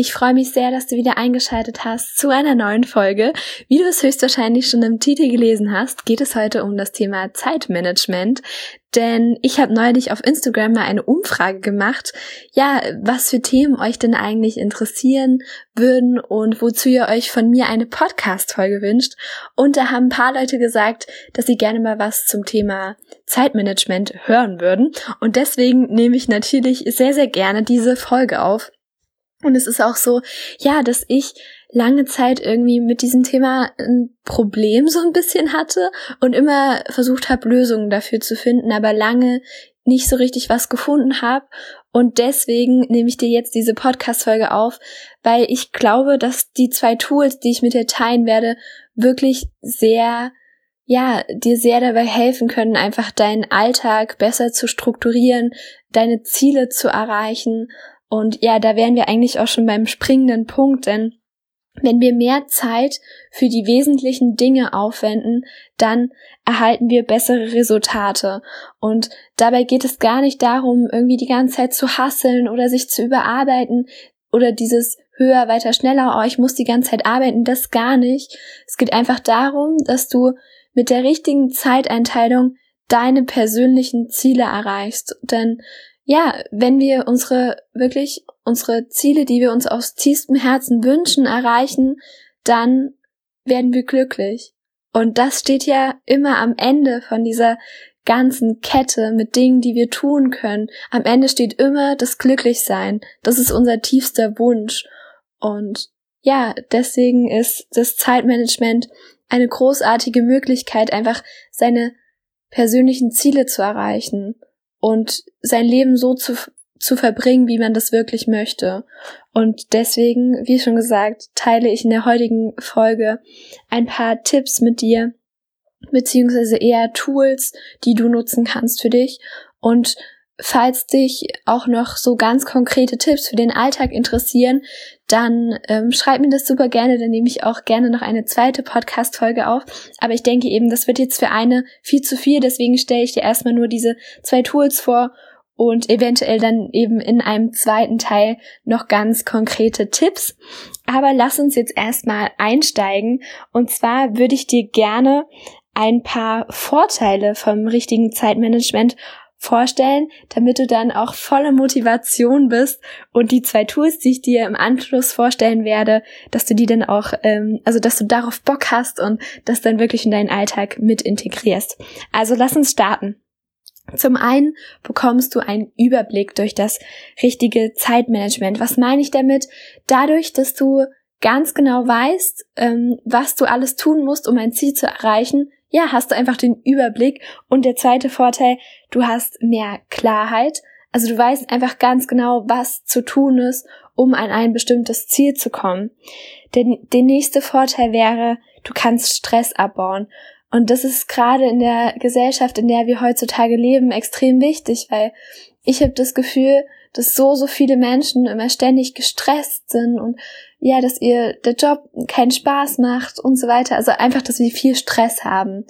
Ich freue mich sehr, dass du wieder eingeschaltet hast zu einer neuen Folge. Wie du es höchstwahrscheinlich schon im Titel gelesen hast, geht es heute um das Thema Zeitmanagement. Denn ich habe neulich auf Instagram mal eine Umfrage gemacht, ja, was für Themen euch denn eigentlich interessieren würden und wozu ihr euch von mir eine Podcast-Folge wünscht. Und da haben ein paar Leute gesagt, dass sie gerne mal was zum Thema Zeitmanagement hören würden. Und deswegen nehme ich natürlich sehr, sehr gerne diese Folge auf. Und es ist auch so, ja, dass ich lange Zeit irgendwie mit diesem Thema ein Problem so ein bisschen hatte und immer versucht habe, Lösungen dafür zu finden, aber lange nicht so richtig was gefunden habe. Und deswegen nehme ich dir jetzt diese Podcast-Folge auf, weil ich glaube, dass die zwei Tools, die ich mit dir teilen werde, wirklich sehr, ja, dir sehr dabei helfen können, einfach deinen Alltag besser zu strukturieren, deine Ziele zu erreichen und ja, da wären wir eigentlich auch schon beim springenden Punkt, denn wenn wir mehr Zeit für die wesentlichen Dinge aufwenden, dann erhalten wir bessere Resultate. Und dabei geht es gar nicht darum, irgendwie die ganze Zeit zu hasseln oder sich zu überarbeiten oder dieses höher, weiter, schneller, oh, ich muss die ganze Zeit arbeiten, das gar nicht. Es geht einfach darum, dass du mit der richtigen Zeiteinteilung deine persönlichen Ziele erreichst. Denn ja, wenn wir unsere wirklich unsere Ziele, die wir uns aus tiefstem Herzen wünschen, erreichen, dann werden wir glücklich. Und das steht ja immer am Ende von dieser ganzen Kette mit Dingen, die wir tun können. Am Ende steht immer das Glücklichsein. Das ist unser tiefster Wunsch. Und ja, deswegen ist das Zeitmanagement eine großartige Möglichkeit, einfach seine persönlichen Ziele zu erreichen und sein Leben so zu, zu verbringen, wie man das wirklich möchte. Und deswegen, wie schon gesagt, teile ich in der heutigen Folge ein paar Tipps mit dir, beziehungsweise eher Tools, die du nutzen kannst für dich. Und falls dich auch noch so ganz konkrete Tipps für den Alltag interessieren, dann ähm, schreib mir das super gerne, dann nehme ich auch gerne noch eine zweite Podcast-Folge auf. Aber ich denke eben, das wird jetzt für eine viel zu viel, deswegen stelle ich dir erstmal nur diese zwei Tools vor und eventuell dann eben in einem zweiten Teil noch ganz konkrete Tipps. Aber lass uns jetzt erstmal einsteigen. Und zwar würde ich dir gerne ein paar Vorteile vom richtigen Zeitmanagement vorstellen, damit du dann auch voller Motivation bist und die zwei Tools, die ich dir im Anschluss vorstellen werde, dass du die dann auch, ähm, also dass du darauf Bock hast und das dann wirklich in deinen Alltag mit integrierst. Also lass uns starten. Zum einen bekommst du einen Überblick durch das richtige Zeitmanagement. Was meine ich damit? Dadurch, dass du ganz genau weißt, ähm, was du alles tun musst, um ein Ziel zu erreichen, ja, hast du einfach den Überblick. Und der zweite Vorteil, du hast mehr Klarheit. Also du weißt einfach ganz genau, was zu tun ist, um an ein bestimmtes Ziel zu kommen. Der, der nächste Vorteil wäre, du kannst Stress abbauen. Und das ist gerade in der Gesellschaft, in der wir heutzutage leben, extrem wichtig, weil ich habe das Gefühl, dass so, so viele Menschen immer ständig gestresst sind und ja, dass ihr der Job keinen Spaß macht und so weiter. Also einfach, dass wir viel Stress haben.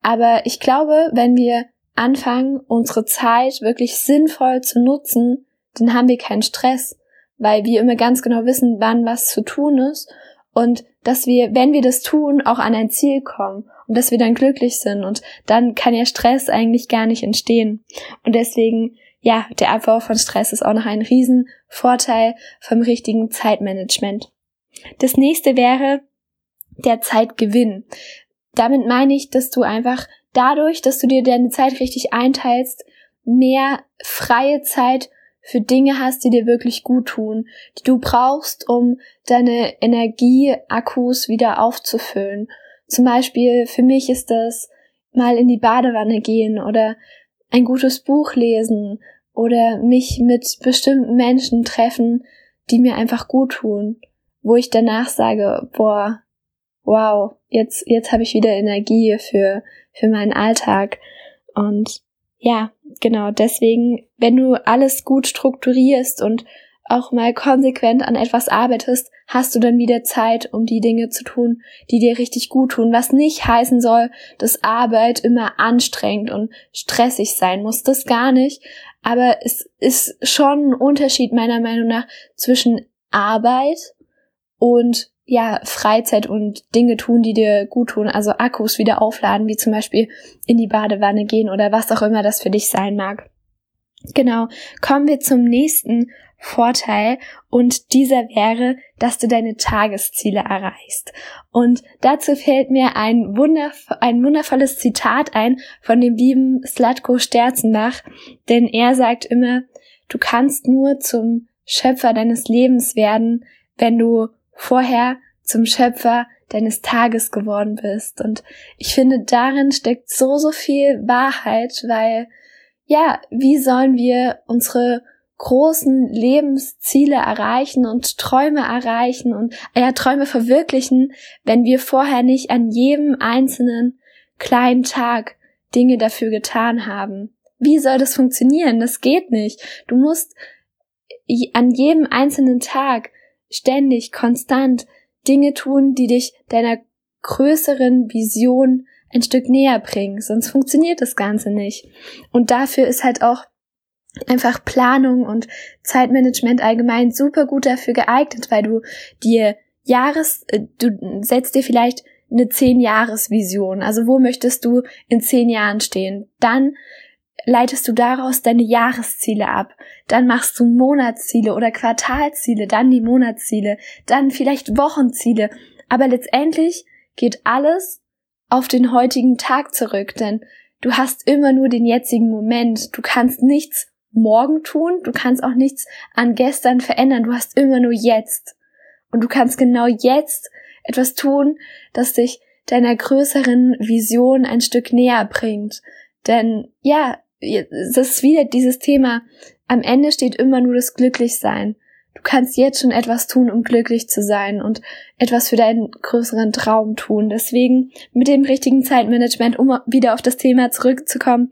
Aber ich glaube, wenn wir anfangen, unsere Zeit wirklich sinnvoll zu nutzen, dann haben wir keinen Stress, weil wir immer ganz genau wissen, wann was zu tun ist und dass wir, wenn wir das tun, auch an ein Ziel kommen und dass wir dann glücklich sind und dann kann ja Stress eigentlich gar nicht entstehen. Und deswegen ja, der Abbau von Stress ist auch noch ein Riesenvorteil vom richtigen Zeitmanagement. Das nächste wäre der Zeitgewinn. Damit meine ich, dass du einfach dadurch, dass du dir deine Zeit richtig einteilst, mehr freie Zeit für Dinge hast, die dir wirklich gut tun, die du brauchst, um deine Energieakkus wieder aufzufüllen. Zum Beispiel für mich ist das mal in die Badewanne gehen oder ein gutes Buch lesen oder mich mit bestimmten Menschen treffen, die mir einfach gut tun, wo ich danach sage, boah, wow, jetzt, jetzt habe ich wieder Energie für, für meinen Alltag. Und ja, genau, deswegen, wenn du alles gut strukturierst und auch mal konsequent an etwas arbeitest, hast du dann wieder Zeit, um die Dinge zu tun, die dir richtig gut tun. Was nicht heißen soll, dass Arbeit immer anstrengend und stressig sein muss. Das gar nicht. Aber es ist schon ein Unterschied meiner Meinung nach zwischen Arbeit und ja, Freizeit und Dinge tun, die dir gut tun, also Akkus wieder aufladen, wie zum Beispiel in die Badewanne gehen oder was auch immer das für dich sein mag. Genau, kommen wir zum nächsten Vorteil und dieser wäre, dass du deine Tagesziele erreichst. Und dazu fällt mir ein, wunderv ein wundervolles Zitat ein von dem lieben Slatko Sterzenbach, denn er sagt immer, du kannst nur zum Schöpfer deines Lebens werden, wenn du vorher zum Schöpfer deines Tages geworden bist. Und ich finde, darin steckt so, so viel Wahrheit, weil, ja, wie sollen wir unsere großen Lebensziele erreichen und Träume erreichen und ja, Träume verwirklichen, wenn wir vorher nicht an jedem einzelnen kleinen Tag Dinge dafür getan haben. Wie soll das funktionieren? Das geht nicht. Du musst an jedem einzelnen Tag ständig, konstant Dinge tun, die dich deiner größeren Vision ein Stück näher bringen, sonst funktioniert das Ganze nicht. Und dafür ist halt auch einfach Planung und Zeitmanagement allgemein super gut dafür geeignet, weil du dir Jahres, äh, du setzt dir vielleicht eine zehn-Jahres-Vision. Also wo möchtest du in zehn Jahren stehen? Dann leitest du daraus deine Jahresziele ab. Dann machst du Monatsziele oder Quartalziele, dann die Monatsziele, dann vielleicht Wochenziele. Aber letztendlich geht alles auf den heutigen Tag zurück, denn du hast immer nur den jetzigen Moment. Du kannst nichts morgen tun, du kannst auch nichts an gestern verändern, du hast immer nur jetzt. Und du kannst genau jetzt etwas tun, das dich deiner größeren Vision ein Stück näher bringt. Denn ja, es ist wieder dieses Thema, am Ende steht immer nur das Glücklichsein. Du kannst jetzt schon etwas tun, um glücklich zu sein und etwas für deinen größeren Traum tun. Deswegen mit dem richtigen Zeitmanagement, um wieder auf das Thema zurückzukommen,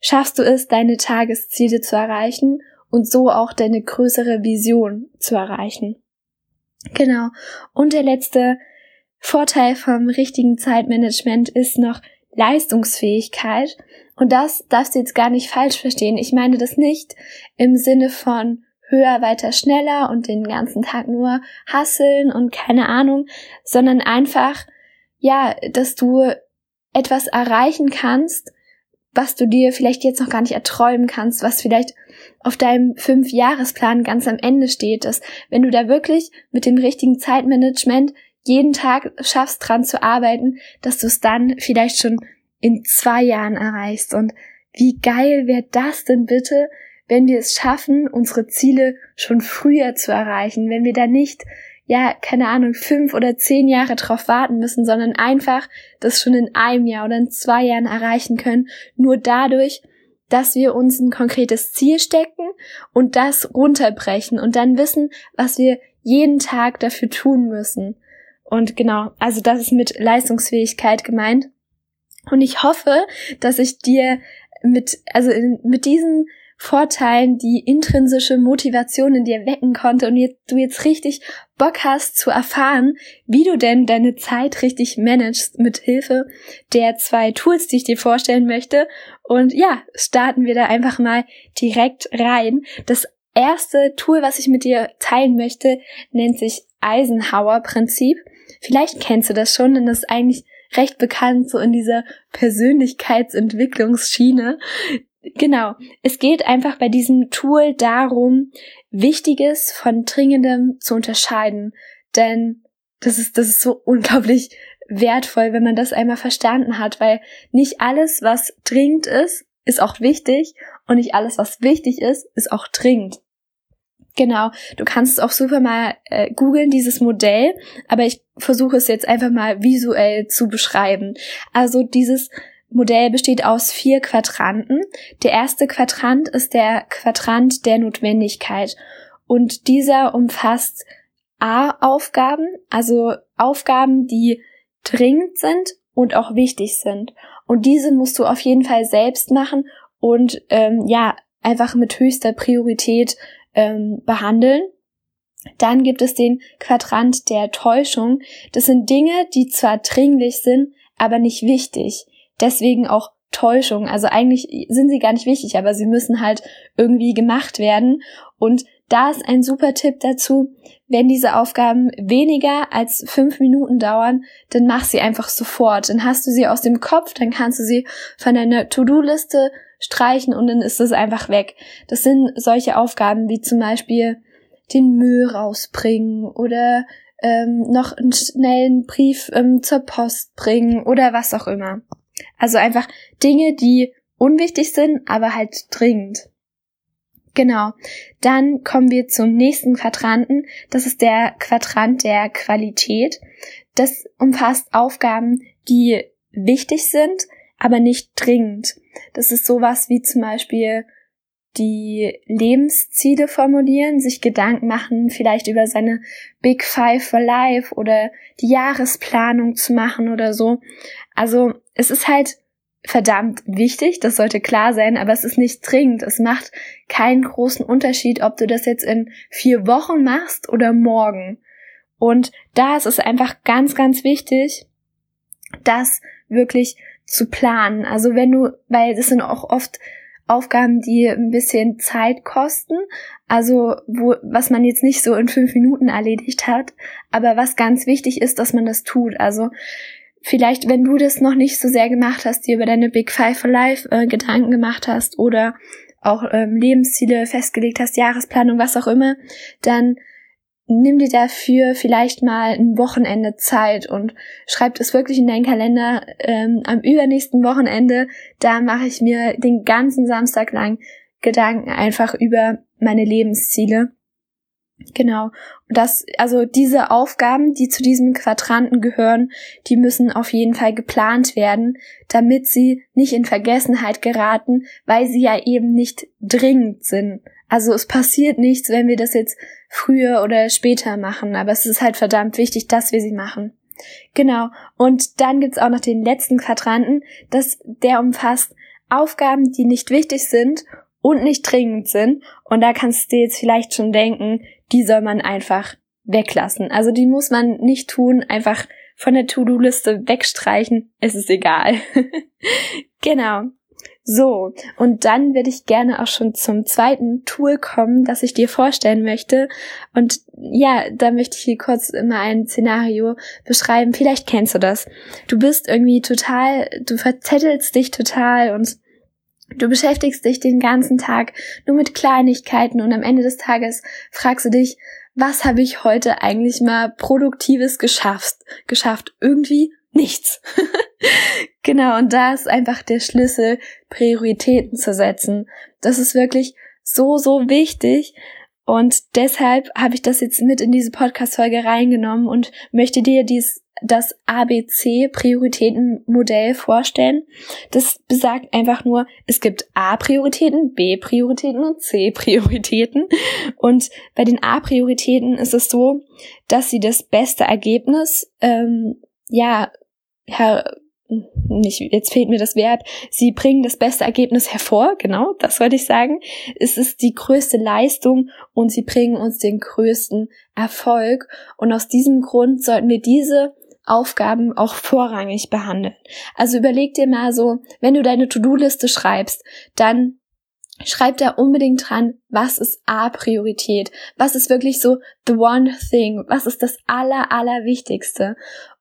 schaffst du es, deine Tagesziele zu erreichen und so auch deine größere Vision zu erreichen. Genau. Und der letzte Vorteil vom richtigen Zeitmanagement ist noch Leistungsfähigkeit. Und das darfst du jetzt gar nicht falsch verstehen. Ich meine das nicht im Sinne von höher, weiter, schneller und den ganzen Tag nur hasseln und keine Ahnung, sondern einfach, ja, dass du etwas erreichen kannst, was du dir vielleicht jetzt noch gar nicht erträumen kannst, was vielleicht auf deinem Fünf-Jahresplan ganz am Ende steht, dass wenn du da wirklich mit dem richtigen Zeitmanagement jeden Tag schaffst, dran zu arbeiten, dass du es dann vielleicht schon in zwei Jahren erreichst. Und wie geil wäre das denn bitte, wenn wir es schaffen, unsere Ziele schon früher zu erreichen, wenn wir da nicht ja, keine Ahnung, fünf oder zehn Jahre drauf warten müssen, sondern einfach das schon in einem Jahr oder in zwei Jahren erreichen können, nur dadurch, dass wir uns ein konkretes Ziel stecken und das runterbrechen und dann wissen, was wir jeden Tag dafür tun müssen. Und genau, also das ist mit Leistungsfähigkeit gemeint. Und ich hoffe, dass ich dir mit, also mit diesen Vorteilen die intrinsische Motivation in dir wecken konnte und jetzt, du jetzt richtig Bock hast zu erfahren, wie du denn deine Zeit richtig managst mit Hilfe der zwei Tools, die ich dir vorstellen möchte. Und ja, starten wir da einfach mal direkt rein. Das erste Tool, was ich mit dir teilen möchte, nennt sich Eisenhower Prinzip. Vielleicht kennst du das schon, denn das ist eigentlich recht bekannt so in dieser Persönlichkeitsentwicklungsschiene. Genau. Es geht einfach bei diesem Tool darum, Wichtiges von Dringendem zu unterscheiden. Denn das ist, das ist so unglaublich wertvoll, wenn man das einmal verstanden hat, weil nicht alles, was dringend ist, ist auch wichtig und nicht alles, was wichtig ist, ist auch dringend. Genau, du kannst es auch super mal äh, googeln, dieses Modell, aber ich versuche es jetzt einfach mal visuell zu beschreiben. Also dieses Modell besteht aus vier Quadranten. Der erste Quadrant ist der Quadrant der Notwendigkeit und dieser umfasst A-Aufgaben, also Aufgaben, die dringend sind und auch wichtig sind. Und diese musst du auf jeden Fall selbst machen und ähm, ja, einfach mit höchster Priorität ähm, behandeln. Dann gibt es den Quadrant der Täuschung. Das sind Dinge, die zwar dringlich sind, aber nicht wichtig. Deswegen auch Täuschung. Also eigentlich sind sie gar nicht wichtig, aber sie müssen halt irgendwie gemacht werden. Und da ist ein super Tipp dazu, wenn diese Aufgaben weniger als fünf Minuten dauern, dann mach sie einfach sofort. Dann hast du sie aus dem Kopf, dann kannst du sie von deiner To-Do-Liste streichen und dann ist es einfach weg. Das sind solche Aufgaben wie zum Beispiel den Müll rausbringen oder ähm, noch einen schnellen Brief ähm, zur Post bringen oder was auch immer. Also einfach Dinge, die unwichtig sind, aber halt dringend. Genau. Dann kommen wir zum nächsten Quadranten. Das ist der Quadrant der Qualität. Das umfasst Aufgaben, die wichtig sind, aber nicht dringend. Das ist sowas wie zum Beispiel die Lebensziele formulieren, sich Gedanken machen, vielleicht über seine Big Five for Life oder die Jahresplanung zu machen oder so. Also es ist halt verdammt wichtig, das sollte klar sein, aber es ist nicht dringend. Es macht keinen großen Unterschied, ob du das jetzt in vier Wochen machst oder morgen. Und da ist es einfach ganz, ganz wichtig, das wirklich zu planen. Also wenn du, weil das sind auch oft Aufgaben, die ein bisschen Zeit kosten, also wo, was man jetzt nicht so in fünf Minuten erledigt hat, aber was ganz wichtig ist, dass man das tut. Also vielleicht, wenn du das noch nicht so sehr gemacht hast, dir über deine Big Five for Life äh, Gedanken gemacht hast oder auch ähm, Lebensziele festgelegt hast, Jahresplanung, was auch immer, dann nimm dir dafür vielleicht mal ein Wochenende Zeit und schreib es wirklich in deinen Kalender. Ähm, am übernächsten Wochenende, da mache ich mir den ganzen Samstag lang Gedanken einfach über meine Lebensziele. Genau. Und das, also diese Aufgaben, die zu diesem Quadranten gehören, die müssen auf jeden Fall geplant werden, damit sie nicht in Vergessenheit geraten, weil sie ja eben nicht dringend sind. Also es passiert nichts, wenn wir das jetzt früher oder später machen, aber es ist halt verdammt wichtig, dass wir sie machen. Genau. Und dann gibt's auch noch den letzten Quadranten, das, der umfasst Aufgaben, die nicht wichtig sind und nicht dringend sind. Und da kannst du dir jetzt vielleicht schon denken, die soll man einfach weglassen. Also die muss man nicht tun, einfach von der To-Do-Liste wegstreichen. Es ist egal. genau. So, und dann würde ich gerne auch schon zum zweiten Tool kommen, das ich dir vorstellen möchte. Und ja, da möchte ich hier kurz immer ein Szenario beschreiben. Vielleicht kennst du das. Du bist irgendwie total, du verzettelst dich total und du beschäftigst dich den ganzen Tag nur mit Kleinigkeiten und am Ende des Tages fragst du dich, was habe ich heute eigentlich mal Produktives geschafft? Geschafft. Irgendwie nichts. genau, und da ist einfach der Schlüssel, Prioritäten zu setzen. Das ist wirklich so, so wichtig. Und deshalb habe ich das jetzt mit in diese Podcast-Folge reingenommen und möchte dir dies, das ABC-Prioritätenmodell vorstellen. Das besagt einfach nur, es gibt A-Prioritäten, B-Prioritäten und C-Prioritäten. Und bei den A-Prioritäten ist es so, dass sie das beste Ergebnis ähm, ja her nicht, jetzt fehlt mir das Verb, sie bringen das beste Ergebnis hervor, genau, das wollte ich sagen. Es ist die größte Leistung und sie bringen uns den größten Erfolg. Und aus diesem Grund sollten wir diese Aufgaben auch vorrangig behandeln. Also überleg dir mal so, wenn du deine To-Do-Liste schreibst, dann schreib da unbedingt dran, was ist A-Priorität? Was ist wirklich so the one thing? Was ist das aller, aller Wichtigste?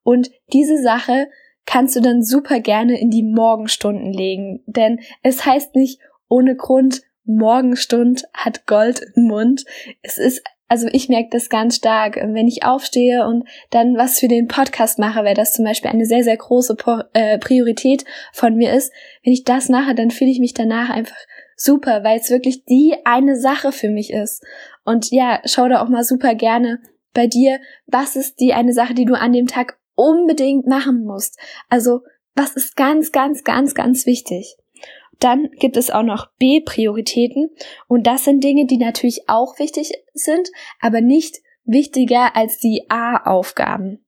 Und diese Sache kannst du dann super gerne in die Morgenstunden legen, denn es heißt nicht ohne Grund, Morgenstund hat Gold im Mund. Es ist also ich merke das ganz stark, wenn ich aufstehe und dann was für den Podcast mache, weil das zum Beispiel eine sehr, sehr große äh, Priorität von mir ist. Wenn ich das mache, dann fühle ich mich danach einfach super, weil es wirklich die eine Sache für mich ist. Und ja, schau da auch mal super gerne bei dir, was ist die eine Sache, die du an dem Tag unbedingt machen musst. Also, was ist ganz, ganz, ganz, ganz wichtig? Dann gibt es auch noch B-Prioritäten und das sind Dinge, die natürlich auch wichtig sind, aber nicht wichtiger als die A-Aufgaben.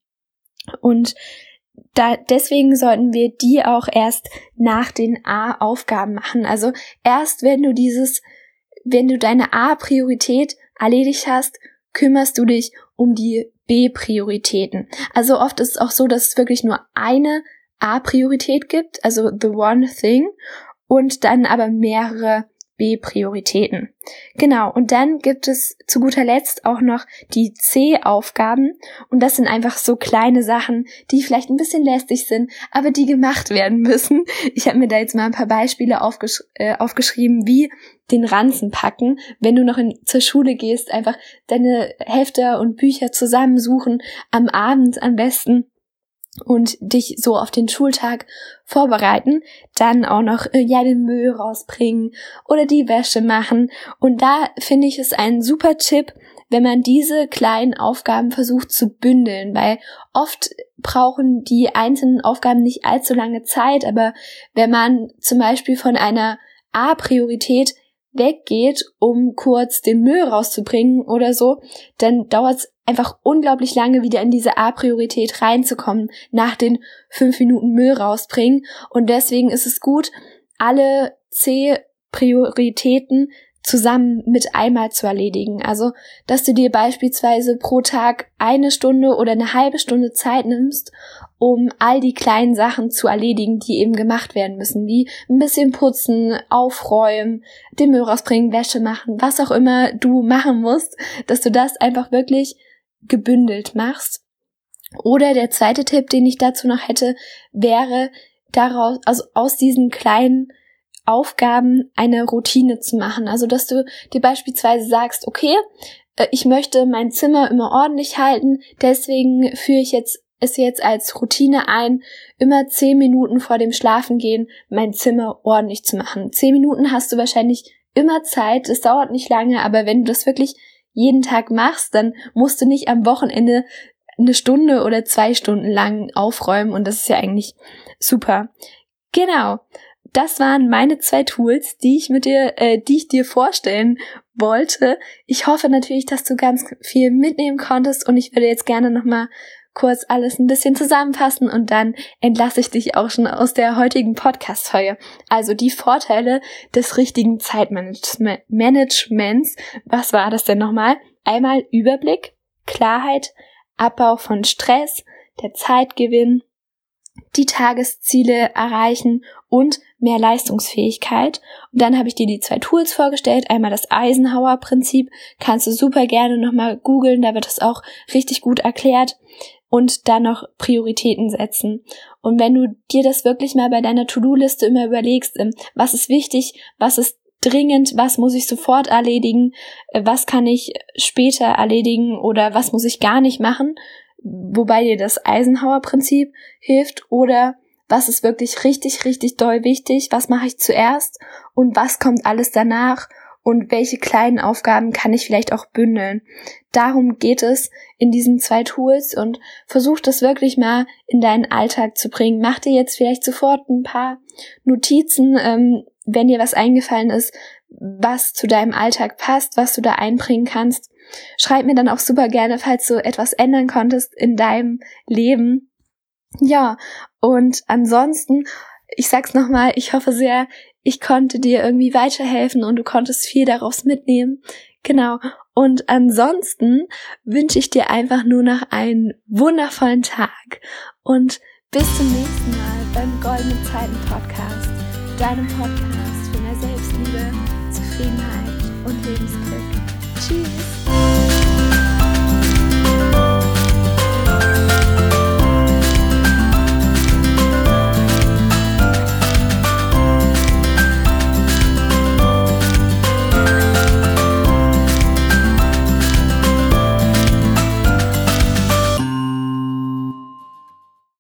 Und da, deswegen sollten wir die auch erst nach den A-Aufgaben machen. Also erst wenn du dieses, wenn du deine A-Priorität erledigt hast, kümmerst du dich um die B-Prioritäten. Also oft ist es auch so, dass es wirklich nur eine A-Priorität gibt, also the one thing, und dann aber mehrere B-Prioritäten. Genau, und dann gibt es zu guter Letzt auch noch die C-Aufgaben und das sind einfach so kleine Sachen, die vielleicht ein bisschen lästig sind, aber die gemacht werden müssen. Ich habe mir da jetzt mal ein paar Beispiele aufgesch äh, aufgeschrieben, wie den Ranzen packen, wenn du noch in, zur Schule gehst, einfach deine Hefte und Bücher zusammensuchen, am Abend am besten und dich so auf den Schultag vorbereiten, dann auch noch äh, ja den Müll rausbringen oder die Wäsche machen. Und da finde ich es ein super Tipp, wenn man diese kleinen Aufgaben versucht zu bündeln, weil oft brauchen die einzelnen Aufgaben nicht allzu lange Zeit, aber wenn man zum Beispiel von einer A-Priorität weggeht, um kurz den Müll rauszubringen oder so, dann dauert es einfach unglaublich lange wieder in diese A-Priorität reinzukommen, nach den fünf Minuten Müll rausbringen. Und deswegen ist es gut, alle C-Prioritäten zusammen mit einmal zu erledigen. Also, dass du dir beispielsweise pro Tag eine Stunde oder eine halbe Stunde Zeit nimmst, um all die kleinen Sachen zu erledigen, die eben gemacht werden müssen, wie ein bisschen putzen, aufräumen, den Müll rausbringen, Wäsche machen, was auch immer du machen musst, dass du das einfach wirklich gebündelt machst. Oder der zweite Tipp, den ich dazu noch hätte, wäre daraus, also aus diesen kleinen Aufgaben eine Routine zu machen. Also, dass du dir beispielsweise sagst, okay, äh, ich möchte mein Zimmer immer ordentlich halten, deswegen führe ich jetzt es jetzt als Routine ein, immer zehn Minuten vor dem Schlafengehen mein Zimmer ordentlich zu machen. Zehn Minuten hast du wahrscheinlich immer Zeit, es dauert nicht lange, aber wenn du das wirklich jeden Tag machst, dann musst du nicht am Wochenende eine Stunde oder zwei Stunden lang aufräumen und das ist ja eigentlich super. Genau. Das waren meine zwei Tools, die ich mit dir, äh, die ich dir vorstellen wollte. Ich hoffe natürlich, dass du ganz viel mitnehmen konntest und ich würde jetzt gerne nochmal kurz alles ein bisschen zusammenfassen und dann entlasse ich dich auch schon aus der heutigen Podcast-Folge. Also die Vorteile des richtigen Zeitmanagements. Was war das denn nochmal? Einmal Überblick, Klarheit, Abbau von Stress, der Zeitgewinn, die Tagesziele erreichen und mehr Leistungsfähigkeit. Und dann habe ich dir die zwei Tools vorgestellt. Einmal das Eisenhower-Prinzip. Kannst du super gerne nochmal googeln, da wird es auch richtig gut erklärt und dann noch Prioritäten setzen. Und wenn du dir das wirklich mal bei deiner To-Do-Liste immer überlegst, ähm, was ist wichtig, was ist dringend, was muss ich sofort erledigen, äh, was kann ich später erledigen oder was muss ich gar nicht machen, wobei dir das Eisenhower-Prinzip hilft oder was ist wirklich richtig, richtig doll wichtig, was mache ich zuerst und was kommt alles danach und welche kleinen Aufgaben kann ich vielleicht auch bündeln. Darum geht es in diesen zwei Tools und versuch das wirklich mal in deinen Alltag zu bringen. Mach dir jetzt vielleicht sofort ein paar Notizen, ähm, wenn dir was eingefallen ist, was zu deinem Alltag passt, was du da einbringen kannst. Schreib mir dann auch super gerne, falls du etwas ändern konntest in deinem Leben. Ja, und ansonsten, ich sag's nochmal, ich hoffe sehr, ich konnte dir irgendwie weiterhelfen und du konntest viel daraus mitnehmen. Genau. Und ansonsten wünsche ich dir einfach nur noch einen wundervollen Tag und bis zum nächsten Mal beim Goldenen Zeiten Podcast, deinem Podcast